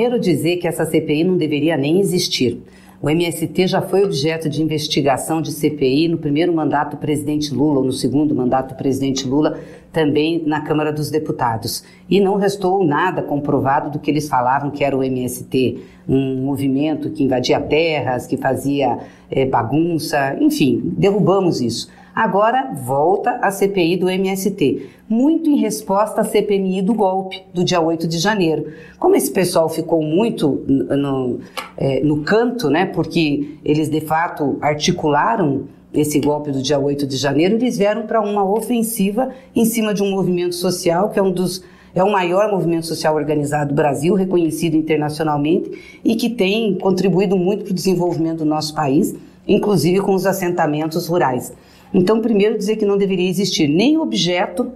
primeiro dizer que essa CPI não deveria nem existir. O MST já foi objeto de investigação de CPI no primeiro mandato do presidente Lula, ou no segundo mandato do presidente Lula, também na Câmara dos Deputados. E não restou nada comprovado do que eles falavam que era o MST, um movimento que invadia terras, que fazia é, bagunça, enfim, derrubamos isso. Agora volta a CPI do MST, muito em resposta à CPMI do golpe do dia 8 de janeiro. Como esse pessoal ficou muito no, é, no canto, né, porque eles de fato articularam esse golpe do dia 8 de janeiro, eles vieram para uma ofensiva em cima de um movimento social que é um dos é o maior movimento social organizado do Brasil, reconhecido internacionalmente e que tem contribuído muito para o desenvolvimento do nosso país, inclusive com os assentamentos rurais. Então, primeiro dizer que não deveria existir nem objeto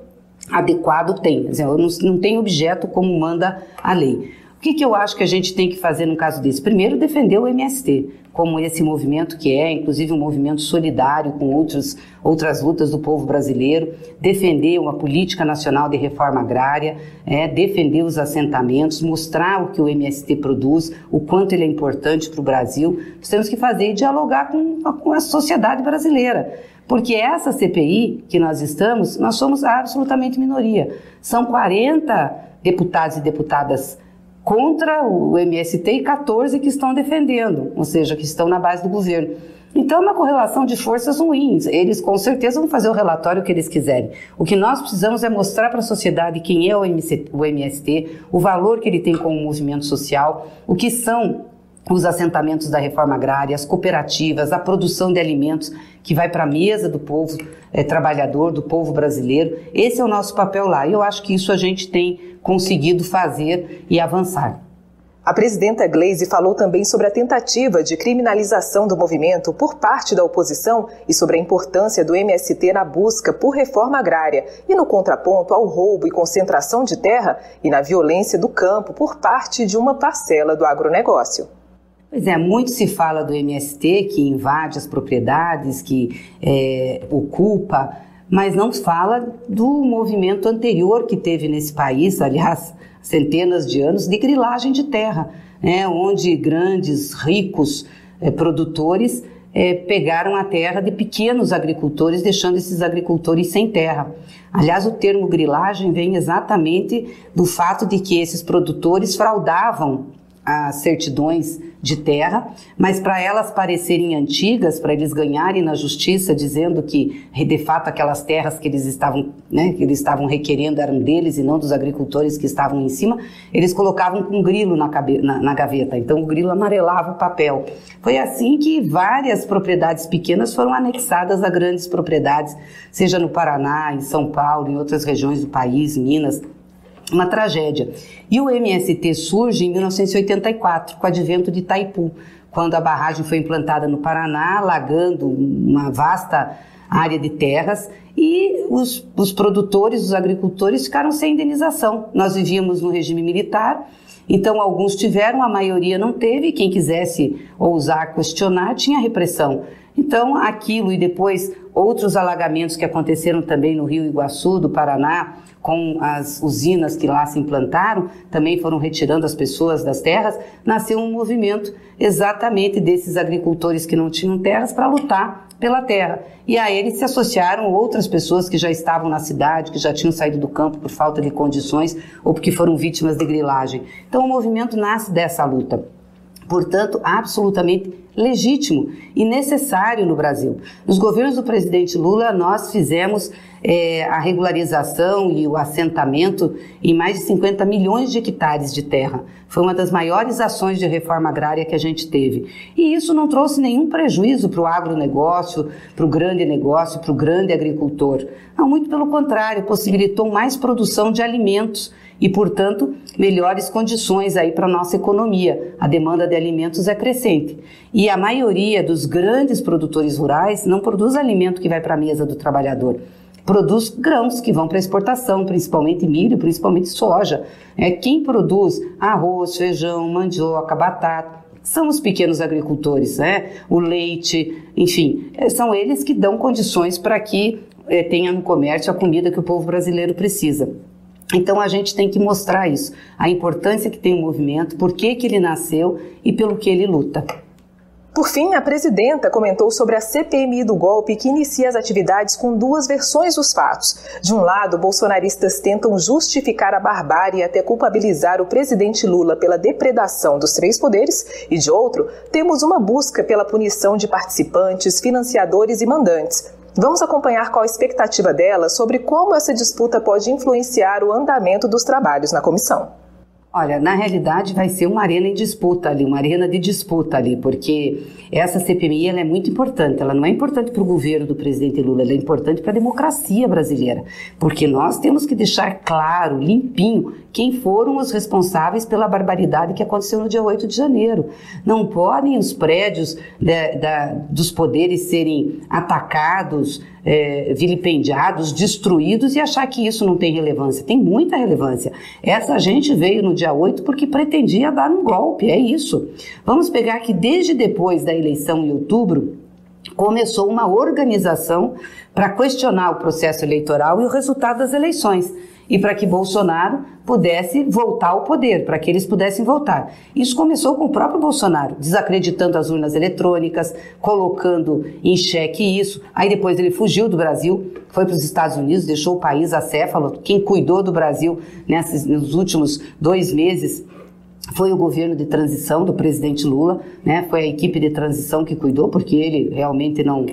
adequado tem, não, não tem objeto como manda a lei. Que, que eu acho que a gente tem que fazer no caso desse? Primeiro, defender o MST, como esse movimento que é, inclusive um movimento solidário com outros, outras lutas do povo brasileiro, defender uma política nacional de reforma agrária, é, defender os assentamentos, mostrar o que o MST produz, o quanto ele é importante para o Brasil. Nós temos que fazer e dialogar com, com a sociedade brasileira. Porque essa CPI que nós estamos, nós somos absolutamente minoria. São 40 deputados e deputadas contra o MST e 14 que estão defendendo, ou seja, que estão na base do governo. Então, é uma correlação de forças ruins. Eles com certeza vão fazer o relatório que eles quiserem. O que nós precisamos é mostrar para a sociedade quem é o, MST, o valor que ele tem como movimento social, o que são os assentamentos da reforma agrária, as cooperativas, a produção de alimentos que vai para a mesa do povo é, trabalhador, do povo brasileiro. Esse é o nosso papel lá. E eu acho que isso a gente tem conseguido fazer e avançar. A presidenta Glaze falou também sobre a tentativa de criminalização do movimento por parte da oposição e sobre a importância do MST na busca por reforma agrária e no contraponto ao roubo e concentração de terra e na violência do campo por parte de uma parcela do agronegócio. Pois é, muito se fala do MST que invade as propriedades, que é, ocupa, mas não fala do movimento anterior que teve nesse país, aliás, centenas de anos, de grilagem de terra, né, onde grandes, ricos é, produtores é, pegaram a terra de pequenos agricultores, deixando esses agricultores sem terra. Aliás, o termo grilagem vem exatamente do fato de que esses produtores fraudavam as certidões de terra, mas para elas parecerem antigas, para eles ganharem na justiça, dizendo que de fato aquelas terras que eles estavam, né, que eles estavam requerendo eram deles e não dos agricultores que estavam em cima, eles colocavam um grilo na, na, na gaveta. Então o grilo amarelava o papel. Foi assim que várias propriedades pequenas foram anexadas a grandes propriedades, seja no Paraná, em São Paulo, em outras regiões do país, Minas uma tragédia. E o MST surge em 1984, com o advento de Itaipu, quando a barragem foi implantada no Paraná, alagando uma vasta área de terras e os, os produtores, os agricultores ficaram sem indenização. Nós vivíamos no regime militar, então alguns tiveram, a maioria não teve, quem quisesse ousar questionar tinha repressão. Então aquilo e depois outros alagamentos que aconteceram também no Rio Iguaçu, do Paraná, com as usinas que lá se implantaram, também foram retirando as pessoas das terras, nasceu um movimento exatamente desses agricultores que não tinham terras para lutar pela terra. E a eles se associaram outras pessoas que já estavam na cidade, que já tinham saído do campo por falta de condições ou porque foram vítimas de grilagem. Então o movimento nasce dessa luta. Portanto, absolutamente legítimo e necessário no Brasil. Nos governos do presidente Lula, nós fizemos é, a regularização e o assentamento em mais de 50 milhões de hectares de terra. Foi uma das maiores ações de reforma agrária que a gente teve. E isso não trouxe nenhum prejuízo para o agronegócio, para o grande negócio, para o grande agricultor. Não, muito pelo contrário, possibilitou mais produção de alimentos e, portanto, melhores condições aí para a nossa economia. A demanda de alimentos é crescente. E a maioria dos grandes produtores rurais não produz alimento que vai para a mesa do trabalhador. Produz grãos que vão para exportação, principalmente milho, principalmente soja. É, quem produz arroz, feijão, mandioca, batata, são os pequenos agricultores, né? O leite, enfim, é, são eles que dão condições para que é, tenha no comércio a comida que o povo brasileiro precisa. Então a gente tem que mostrar isso, a importância que tem o movimento, por que, que ele nasceu e pelo que ele luta. Por fim, a presidenta comentou sobre a CPMI do golpe que inicia as atividades com duas versões dos fatos. De um lado, bolsonaristas tentam justificar a barbárie até culpabilizar o presidente Lula pela depredação dos três poderes, e de outro, temos uma busca pela punição de participantes, financiadores e mandantes. Vamos acompanhar qual a expectativa dela sobre como essa disputa pode influenciar o andamento dos trabalhos na comissão. Olha, na realidade vai ser uma arena em disputa ali, uma arena de disputa ali, porque essa CPMI é muito importante. Ela não é importante para o governo do presidente Lula, ela é importante para a democracia brasileira, porque nós temos que deixar claro, limpinho, quem foram os responsáveis pela barbaridade que aconteceu no dia 8 de janeiro. Não podem os prédios da, dos poderes serem atacados, é, vilipendiados, destruídos e achar que isso não tem relevância. Tem muita relevância. Essa gente veio no dia 8 porque pretendia dar um golpe, é isso. Vamos pegar que desde depois da eleição em outubro, começou uma organização para questionar o processo eleitoral e o resultado das eleições e para que Bolsonaro pudesse voltar ao poder, para que eles pudessem voltar. Isso começou com o próprio Bolsonaro, desacreditando as urnas eletrônicas, colocando em xeque isso. Aí depois ele fugiu do Brasil, foi para os Estados Unidos, deixou o país acéfalo. Quem cuidou do Brasil nesses, nos últimos dois meses foi o governo de transição do presidente Lula, né? Foi a equipe de transição que cuidou, porque ele realmente não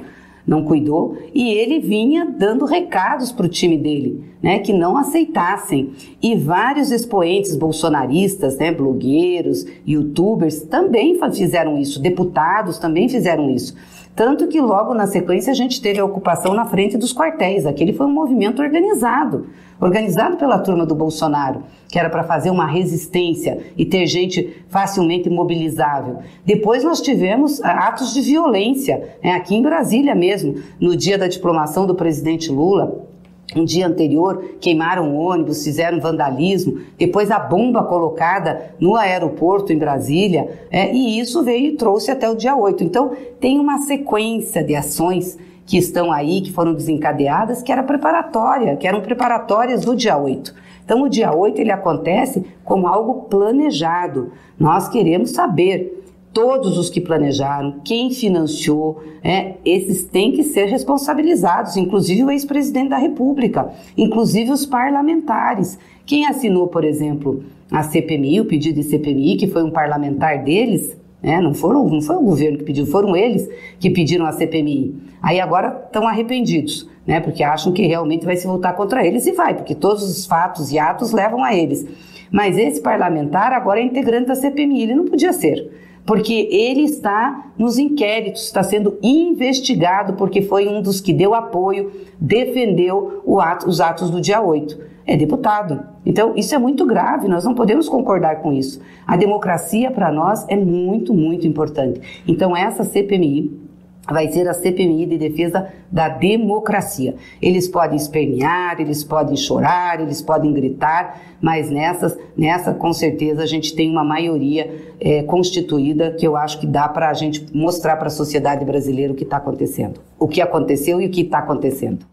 não cuidou, e ele vinha dando recados para o time dele, né, que não aceitassem. E vários expoentes bolsonaristas, né, blogueiros, youtubers, também fizeram isso, deputados também fizeram isso. Tanto que logo na sequência a gente teve a ocupação na frente dos quartéis. Aquele foi um movimento organizado, organizado pela turma do Bolsonaro, que era para fazer uma resistência e ter gente facilmente mobilizável. Depois nós tivemos ah, atos de violência, né, aqui em Brasília mesmo, no dia da diplomação do presidente Lula um dia anterior queimaram ônibus, fizeram vandalismo, depois a bomba colocada no aeroporto em Brasília, é, e isso veio e trouxe até o dia 8. Então, tem uma sequência de ações que estão aí, que foram desencadeadas, que era preparatória, que eram preparatórias do dia 8. Então, o dia 8 ele acontece como algo planejado. Nós queremos saber todos os que planejaram, quem financiou, é, esses têm que ser responsabilizados, inclusive o ex-presidente da República, inclusive os parlamentares. Quem assinou, por exemplo, a CPMI, o pedido de CPMI, que foi um parlamentar deles, né, não, foram, não foi o governo que pediu, foram eles que pediram a CPMI. Aí agora estão arrependidos, né, porque acham que realmente vai se voltar contra eles e vai, porque todos os fatos e atos levam a eles. Mas esse parlamentar agora é integrante da CPMI, ele não podia ser porque ele está nos inquéritos, está sendo investigado, porque foi um dos que deu apoio, defendeu ato, os atos do dia 8. É deputado. Então, isso é muito grave, nós não podemos concordar com isso. A democracia, para nós, é muito, muito importante. Então, essa CPMI vai ser a CPMI de defesa da democracia. Eles podem espernear, eles podem chorar, eles podem gritar, mas nessas, nessa com certeza a gente tem uma maioria é, constituída que eu acho que dá para a gente mostrar para a sociedade brasileira o que está acontecendo, o que aconteceu e o que está acontecendo.